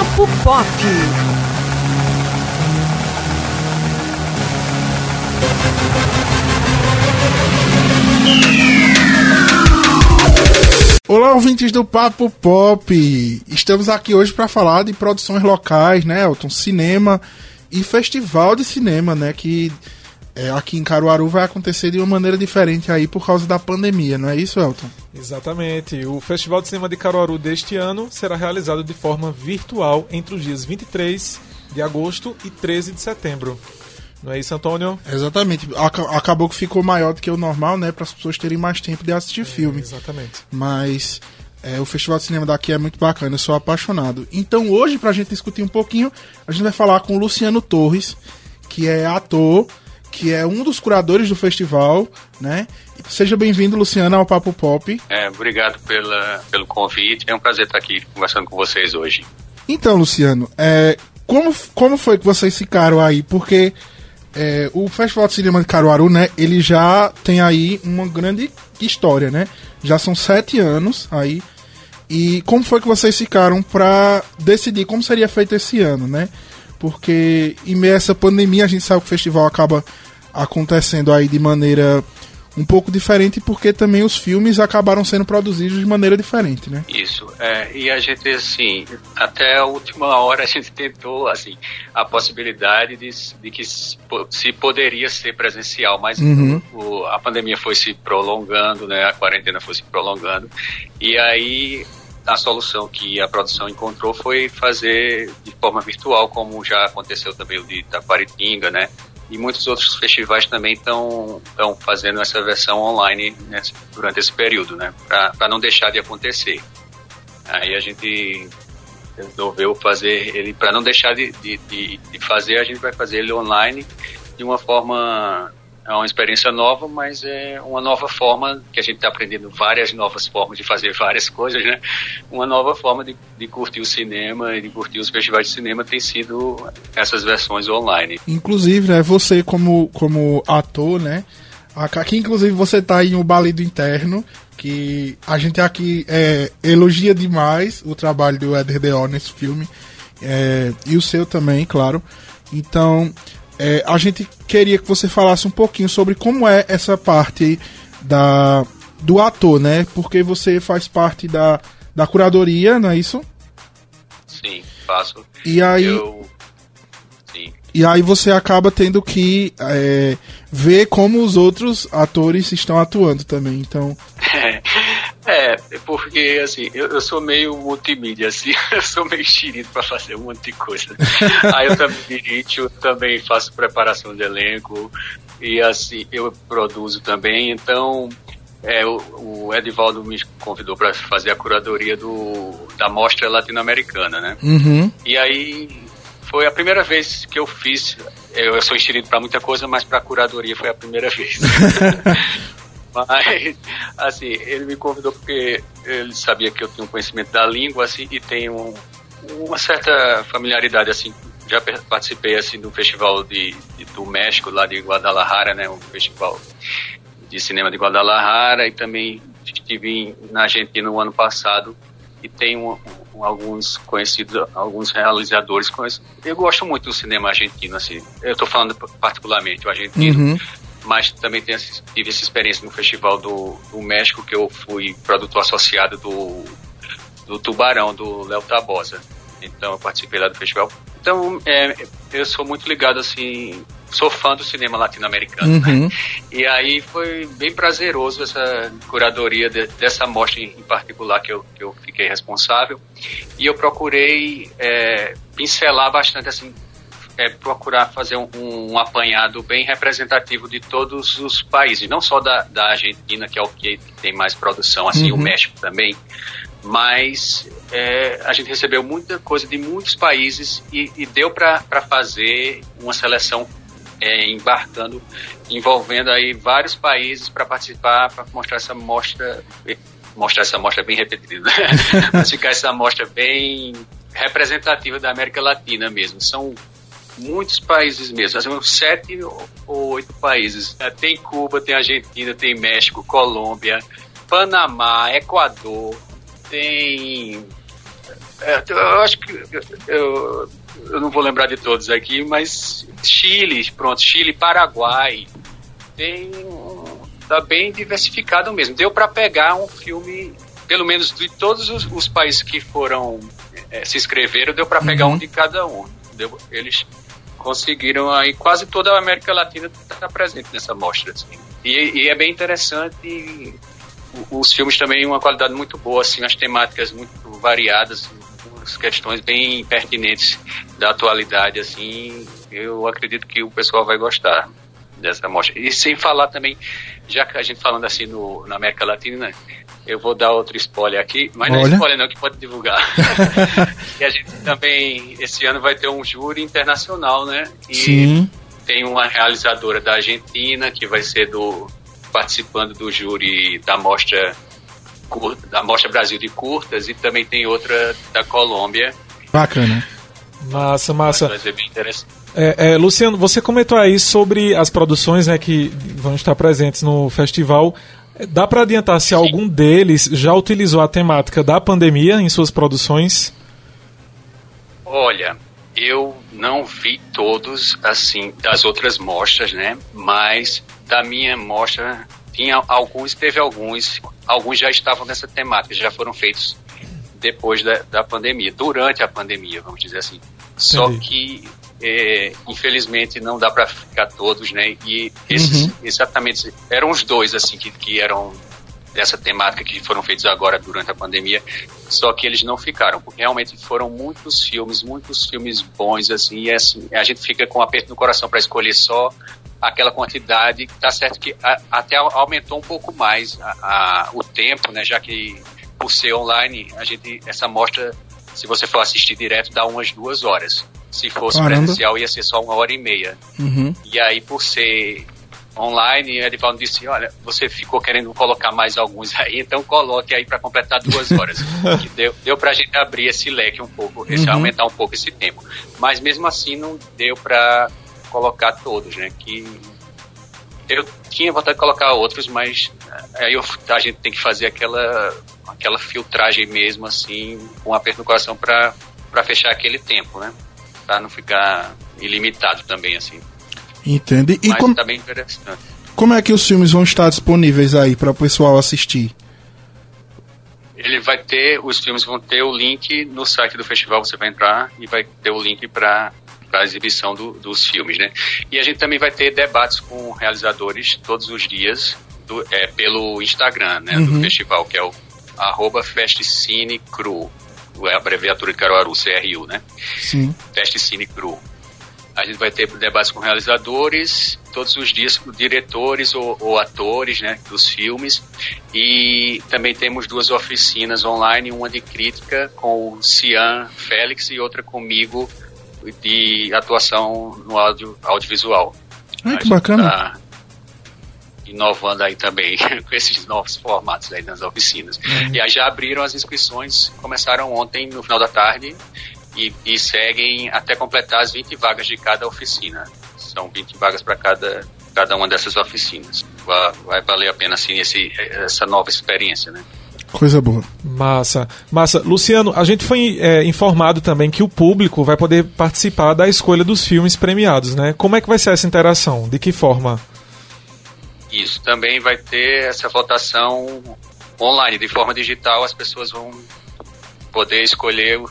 Papo Pop. Olá, ouvintes do Papo Pop! Estamos aqui hoje para falar de produções locais, né, Elton? Cinema e festival de cinema, né? Que é, aqui em Caruaru vai acontecer de uma maneira diferente aí por causa da pandemia, não é isso, Elton? Exatamente. O Festival de Cinema de Caruaru deste ano será realizado de forma virtual entre os dias 23 de agosto e 13 de setembro. Não é isso, Antônio? Exatamente. Acabou que ficou maior do que o normal, né? Para as pessoas terem mais tempo de assistir é, filme. Exatamente. Mas é, o Festival de Cinema daqui é muito bacana, eu sou apaixonado. Então hoje, para a gente discutir um pouquinho, a gente vai falar com o Luciano Torres, que é ator, que é um dos curadores do festival, né? Seja bem-vindo, Luciano, ao Papo Pop. É, obrigado pela, pelo convite, é um prazer estar aqui conversando com vocês hoje. Então, Luciano, é, como, como foi que vocês ficaram aí? Porque é, o Festival de Cinema de Caruaru, né, ele já tem aí uma grande história, né? Já são sete anos aí. E como foi que vocês ficaram para decidir como seria feito esse ano, né? Porque em meio a essa pandemia a gente sabe que o festival acaba acontecendo aí de maneira um pouco diferente porque também os filmes acabaram sendo produzidos de maneira diferente, né? Isso. É, e a gente, assim, até a última hora a gente tentou, assim, a possibilidade de, de que se poderia ser presencial, mas uhum. o, a pandemia foi se prolongando, né? A quarentena foi se prolongando. E aí a solução que a produção encontrou foi fazer de forma virtual, como já aconteceu também o de Taquaritinga, né? e muitos outros festivais também estão fazendo essa versão online né, durante esse período, né, para não deixar de acontecer. Aí a gente resolveu fazer ele, para não deixar de, de, de, fazer, a gente vai fazer ele online de uma forma é uma experiência nova, mas é uma nova forma que a gente está aprendendo várias novas formas de fazer várias coisas, né? Uma nova forma de, de curtir o cinema e de curtir os festivais de cinema tem sido essas versões online. Inclusive, né, você como, como ator, né? Aqui, inclusive, você está em um balido interno, que a gente aqui é, elogia demais o trabalho do Eder Deol nesse filme, é, e o seu também, claro. Então, é, a gente queria que você falasse um pouquinho sobre como é essa parte da, do ator, né? Porque você faz parte da, da curadoria, não é isso? Sim, faço. E aí. Eu... Sim. E aí você acaba tendo que é, ver como os outros atores estão atuando também. Então. É, porque assim, eu, eu sou meio multimídia, assim, eu sou meio xerido para fazer um monte de coisa. Aí eu também dirijo, eu também faço preparação de elenco e assim, eu produzo também, então é, o, o Edivaldo me convidou para fazer a curadoria do, da mostra latino-americana, né? Uhum. E aí foi a primeira vez que eu fiz. Eu, eu sou enxerido para muita coisa, mas para curadoria foi a primeira vez. Mas, assim, ele me convidou porque ele sabia que eu tinha um conhecimento da língua, assim, e tenho um, uma certa familiaridade, assim. Já participei, assim, do festival de, de, do México, lá de Guadalajara, né? Um festival de cinema de Guadalajara, e também estive na Argentina no ano passado e tenho alguns conhecidos, alguns realizadores conhecidos. Eu gosto muito do cinema argentino, assim. Eu estou falando particularmente o argentino. Uhum mas também tenho, tive essa experiência no Festival do, do México, que eu fui produtor associado do, do Tubarão, do Léo Tabosa. Então eu participei lá do festival. Então é, eu sou muito ligado assim, sou fã do cinema latino-americano. Né? Uhum. Né? E aí foi bem prazeroso essa curadoria de, dessa mostra em, particular que eu, que eu fiquei responsável. E eu procurei é, pincelar bastante assim é procurar fazer um, um, apanhado bem representativo de todos os países, não só da, da Argentina, que é o que tem mais produção, assim, uhum. o México também, mas é, a gente recebeu muita coisa de muitos países e, e deu para fazer uma seleção é, embarcando, envolvendo aí vários países para participar, para mostrar essa mostra, mostrar essa mostra bem repetida, para ficar essa mostra bem representativa da América Latina mesmo. São muitos países mesmo, assim, sete ou oito países. É, tem Cuba, tem Argentina, tem México, Colômbia, Panamá, Equador, tem É, eu acho que eu, eu não vou lembrar de todos aqui, mas Chile, pronto, Chile, Paraguai, tem tá bem diversificado mesmo. Deu para pegar um filme, pelo menos de todos os, os países que foram é, se inscreveram, deu para pegar uhum. um de cada um. Deu, eles conseguiram aí quase toda a América Latina está presente nessa mostra. Assim. E, e, é bem interessante. Os filmes também uma qualidade muito boa, assim, as temáticas muito variadas, as questões bem pertinentes da atualidade, assim. Eu acredito que o pessoal vai gostar dessa mostra. E sem falar também, já que a gente falando assim no, na América Latina, eu vou dar outro spoiler aqui, mas Olha. não é spoiler não, que pode divulgar. e a gente também, esse ano vai ter um júri internacional, né? E Sim. tem uma realizadora da Argentina, que vai ser do participando do júri da mostra da Mostra Brasil de Curtas e também tem outra da Colômbia. Bacana. Massa, massa. Vai ser bem interessante. É, é, Luciano, você comentou aí sobre as produções né, que vão estar presentes no festival. Dá para adiantar se Sim. algum deles já utilizou a temática da pandemia em suas produções? Olha, eu não vi todos assim das outras mostras, né? Mas da minha mostra tinha alguns, teve alguns, alguns já estavam nessa temática, já foram feitos depois da, da pandemia, durante a pandemia, vamos dizer assim. Entendi. Só que é, infelizmente não dá para ficar todos, né? E esses uhum. exatamente eram os dois assim que, que eram dessa temática que foram feitos agora durante a pandemia, só que eles não ficaram, porque realmente foram muitos filmes, muitos filmes bons assim, e assim, a gente fica com um aperto no coração para escolher só aquela quantidade, tá certo que a, até aumentou um pouco mais a, a, o tempo, né, já que por ser online, a gente essa mostra se você for assistir direto, dá umas duas horas. Se fosse Caramba. presencial, ia ser só uma hora e meia. Uhum. E aí, por ser online, Edivaldo disse: Olha, você ficou querendo colocar mais alguns aí, então coloque aí para completar duas horas. deu, deu para a gente abrir esse leque um pouco, esse, uhum. aumentar um pouco esse tempo. Mas mesmo assim, não deu para colocar todos, né? Que eu tinha vontade de colocar outros, mas eh, aí eu, a gente tem que fazer aquela, aquela filtragem mesmo, assim, com um aperto no coração para fechar aquele tempo, né? Para não ficar ilimitado também, assim. Entende? E Mas com... tá bem interessante. Como é que os filmes vão estar disponíveis aí para o pessoal assistir? Ele vai ter, os filmes vão ter o link no site do festival, você vai entrar e vai ter o link para a exibição do, dos filmes, né? E a gente também vai ter debates com realizadores todos os dias do, é, pelo Instagram, né, uhum. do festival, que é o arroba Festcinecru a abreviatura de Caruaru, CRU, né? Sim. Teste Cine Cru. A gente vai ter debates com realizadores, todos os dias com diretores ou, ou, atores né, dos filmes. E também temos duas oficinas online, uma de crítica com o Cian Félix e outra comigo de atuação no áudio, audiovisual. Ai, que bacana. Tá inovando aí também com esses novos formatos aí nas oficinas. Uhum. E aí já abriram as inscrições, começaram ontem no final da tarde e, e seguem até completar as 20 vagas de cada oficina. São 20 vagas para cada, cada uma dessas oficinas. Vai, vai valer a pena assim esse, essa nova experiência, né? Coisa boa. Massa. Massa. Luciano, a gente foi é, informado também que o público vai poder participar da escolha dos filmes premiados, né? Como é que vai ser essa interação? De que forma? Isso, também vai ter essa votação online, de forma digital, as pessoas vão poder escolher o,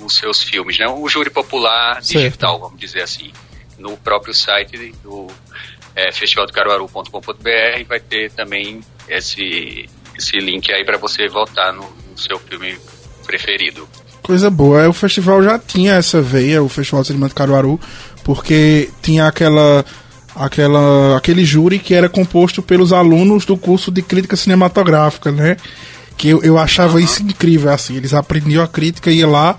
os seus filmes, né? O júri popular digital, certo. vamos dizer assim. No próprio site do é, festivaldocaruaru.com.br vai ter também esse, esse link aí para você votar no, no, seu filme preferido. Coisa boa, é, o festival já tinha essa veia, o Festival de Cinema de Caruaru, porque tinha aquela aquela, aquele júri que era composto pelos alunos do curso de crítica cinematográfica, né? Que eu, eu achava uhum. isso incrível, assim, eles aprendiam a crítica, ia lá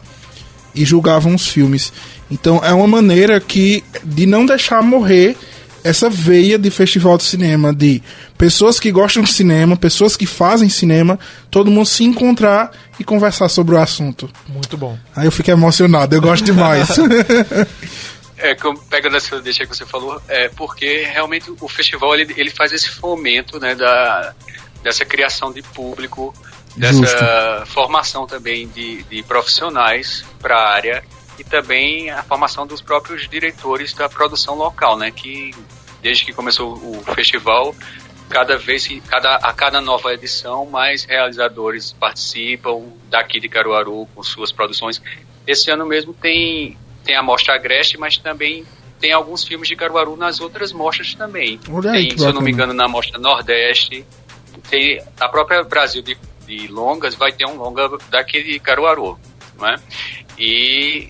e julgavam os filmes. Então é uma maneira que de não deixar morrer essa veia de festival de cinema, de pessoas que gostam de cinema, pessoas que fazem cinema, todo mundo se encontrar e conversar sobre o assunto. Muito bom. Aí eu fico emocionado, eu gosto demais. É, pegando essa deixa que você falou, é porque realmente o festival ele, ele faz esse fomento né, da, dessa criação de público dessa Justo. formação também de, de profissionais para a área e também a formação dos próprios diretores da produção local, né? Que desde que começou o festival, cada vez, cada, a cada nova edição, mais realizadores participam daqui de Caruaru com suas produções. Esse ano mesmo tem, tem a Mostra Agreste, mas também tem alguns filmes de Caruaru nas outras mostras também. Tem, se eu não me engano, na Mostra Nordeste, tem a própria Brasil de, de longas vai ter um longa daqui de Caruaru, não é? E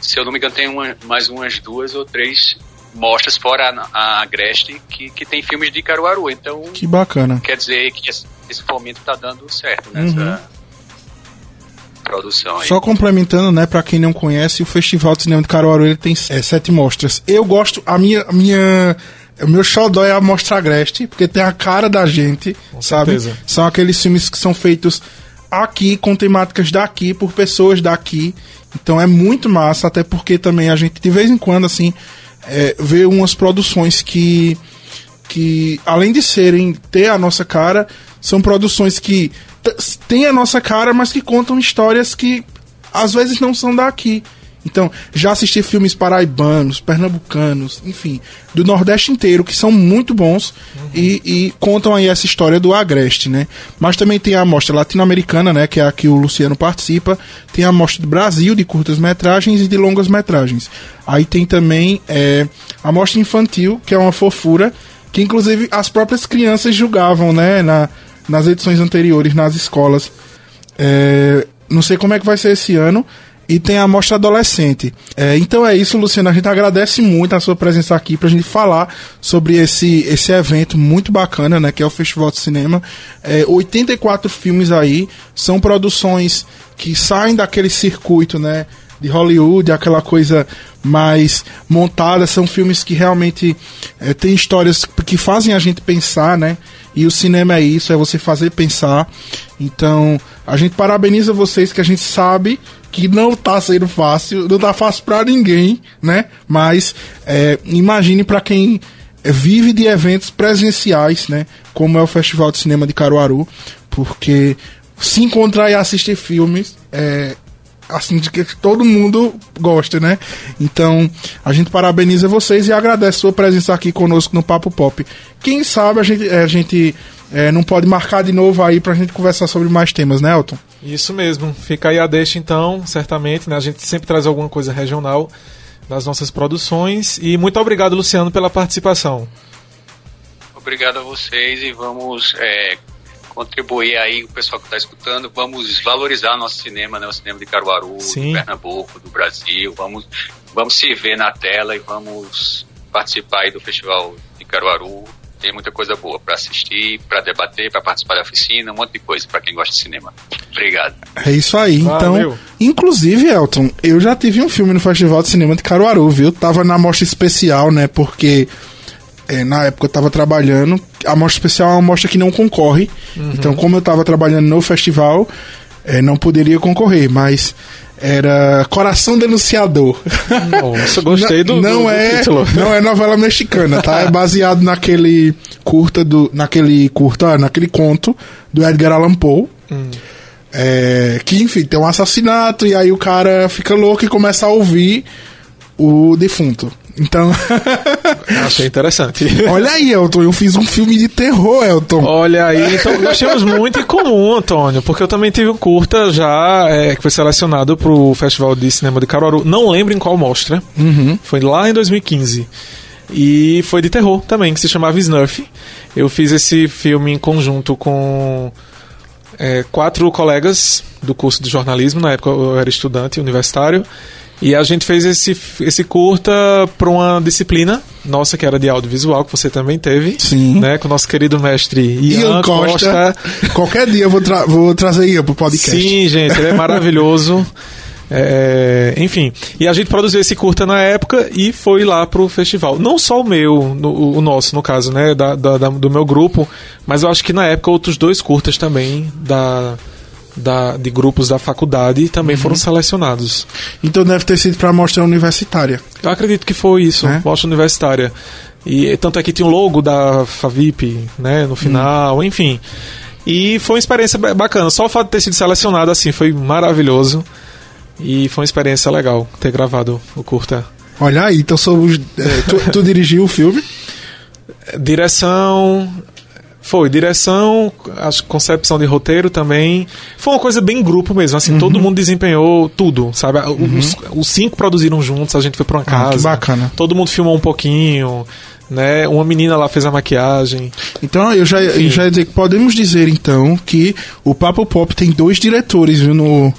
se eu não me engano, tem uma, mais umas duas ou três mostras fora a, a Agreste que, que tem filmes de Caruaru. Então, que bacana. Quer dizer que esse, esse fomento está dando certo nessa uhum. Produção. Aí. Só complementando, né, para quem não conhece, o Festival de Cinema de Caruaru ele tem é, sete mostras. Eu gosto, a minha, a minha o meu xodó é a Mostra Agreste, porque tem a cara da gente, com sabe? Certeza. São aqueles filmes que são feitos aqui, com temáticas daqui, por pessoas daqui. Então é muito massa, até porque também a gente, de vez em quando, assim, é, ver umas produções que, que, além de serem ter a nossa cara, são produções que têm a nossa cara, mas que contam histórias que às vezes não são daqui. Então, já assisti filmes paraibanos, pernambucanos, enfim, do Nordeste inteiro, que são muito bons uhum. e, e, contam aí essa história do Agreste, né? Mas também tem a amostra latino-americana, né? Que é a que o Luciano participa. Tem a amostra do Brasil, de curtas-metragens e de longas-metragens. Aí tem também é, a amostra infantil, que é uma fofura, que inclusive as próprias crianças julgavam, né? Na, nas edições anteriores, nas escolas. É, não sei como é que vai ser esse ano, e tem a mostra adolescente. É, então é isso, Luciano. A gente agradece muito a sua presença aqui para a gente falar sobre esse, esse evento muito bacana, né? Que é o Festival de Cinema. É, 84 filmes aí, são produções que saem daquele circuito, né? De Hollywood, aquela coisa mais montada. São filmes que realmente é, têm histórias que fazem a gente pensar, né? E o cinema é isso, é você fazer pensar. Então, a gente parabeniza vocês que a gente sabe que não tá sendo fácil, não tá fácil para ninguém, né? Mas é, imagine para quem vive de eventos presenciais, né? Como é o Festival de Cinema de Caruaru, porque se encontrar e assistir filmes é assim de que todo mundo gosta, né? Então a gente parabeniza vocês e agradece a sua presença aqui conosco no Papo Pop. Quem sabe a gente, a gente é, não pode marcar de novo aí pra gente conversar sobre mais temas, né, Elton? Isso mesmo. Fica aí a deixa então, certamente, né? A gente sempre traz alguma coisa regional das nossas produções. E muito obrigado, Luciano, pela participação. Obrigado a vocês e vamos é, contribuir aí, o pessoal que está escutando, vamos valorizar nosso cinema, né? O cinema de Caruaru, Sim. do Pernambuco, do Brasil. Vamos, vamos se ver na tela e vamos participar aí do Festival de Caruaru tem muita coisa boa para assistir, para debater, para participar da oficina, um monte de coisa para quem gosta de cinema. Obrigado. É isso aí. Então, inclusive, Elton, eu já tive um filme no Festival de Cinema de Caruaru, viu? Tava na mostra especial, né? Porque é, na época eu tava trabalhando. A mostra especial é uma mostra que não concorre. Uhum. Então, como eu tava trabalhando no festival, é, não poderia concorrer, mas era Coração Denunciador. Nossa, gostei do, não do, é, título. Não é novela mexicana, tá? É baseado naquele curta do, naquele curta, naquele conto do Edgar Allan Poe. Hum. É, que enfim, tem um assassinato e aí o cara fica louco e começa a ouvir o defunto. Então. Achei interessante. Olha aí, Elton, eu fiz um filme de terror, Elton. Olha aí, então nós temos muito em comum, Antônio, porque eu também tive um curta já é, que foi selecionado pro Festival de Cinema de Caruaru. Não lembro em qual mostra. Uhum. Foi lá em 2015. E foi de terror também, que se chamava Snurf. Eu fiz esse filme em conjunto com é, quatro colegas do curso de jornalismo. Na época eu era estudante universitário. E a gente fez esse, esse curta para uma disciplina nossa, que era de audiovisual, que você também teve. Sim. Né, com o nosso querido mestre Ian, Ian Costa. Costa. Qualquer dia eu vou, tra vou trazer Ian pro podcast. Sim, gente, ele é maravilhoso. É, enfim, e a gente produziu esse curta na época e foi lá pro festival. Não só o meu, no, o nosso, no caso, né, da, da, do meu grupo, mas eu acho que na época outros dois curtas também da, da, de grupos da faculdade também uhum. foram selecionados. Então deve ter sido para a mostra universitária. Eu acredito que foi isso, é? mostra universitária. E tanto é que tinha o logo da Favip, né, no final, uhum. enfim. E foi uma experiência bacana. Só o fato de ter sido selecionado assim foi maravilhoso. E foi uma experiência legal ter gravado o curta. Olha aí, então somos, é, tu, tu dirigiu o filme? Direção, foi, direção, a concepção de roteiro também. Foi uma coisa bem grupo mesmo, assim, uhum. todo mundo desempenhou tudo, sabe? Uhum. Os, os, cinco produziram juntos, a gente foi pra uma ah, casa. Que bacana. Todo mundo filmou um pouquinho, né? Uma menina lá fez a maquiagem. Então, eu já, eu já ia dizer que podemos dizer, então, que o Papo Pop tem dois diretores, viu, no,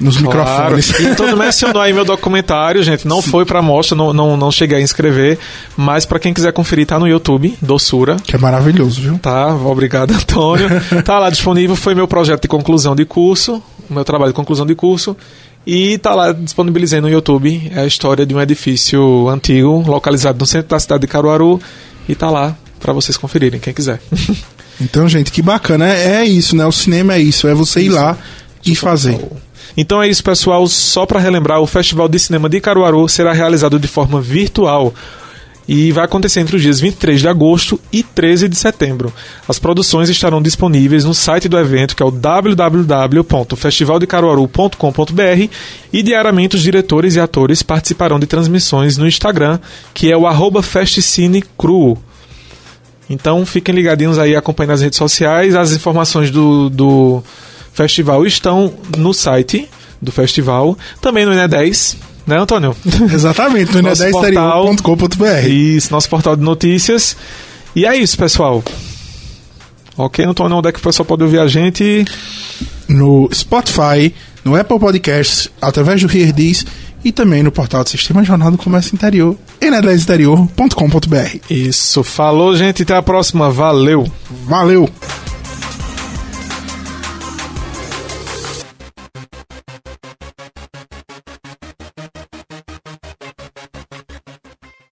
nos claro. microfones. E todo mencionou aí meu documentário, gente. Não Sim. foi pra mostra, não, não, não cheguei a inscrever. Mas para quem quiser conferir, tá no YouTube, Doçura. Que é maravilhoso, viu? Tá, obrigado, Antônio. tá lá disponível, foi meu projeto de conclusão de curso, meu trabalho de conclusão de curso. E tá lá disponibilizei no YouTube é a história de um edifício antigo, localizado no centro da cidade de Caruaru. E tá lá para vocês conferirem, quem quiser. Então, gente, que bacana. É, é isso, né? O cinema é isso, é você ir lá e fazer. Então é isso, pessoal. Só para relembrar, o Festival de Cinema de Caruaru será realizado de forma virtual e vai acontecer entre os dias 23 de agosto e 13 de setembro. As produções estarão disponíveis no site do evento, que é o www.festivaldecaruaru.com.br e diariamente os diretores e atores participarão de transmissões no Instagram, que é o festcinecru. Então fiquem ligadinhos aí acompanhando as redes sociais, as informações do, do festival estão no site do festival, também no INE10, né, Antônio? Exatamente, no ine10.com.br. Isso, nosso portal de notícias. E é isso, pessoal. Ok, Antônio, onde é que o pessoal pode ouvir a gente? No Spotify, no Apple Podcasts, através do Hear e também no portal do Sistema Jornal do Comércio Interior, ine10interior.com.br. Isso, falou, gente, até a próxima. Valeu. Valeu.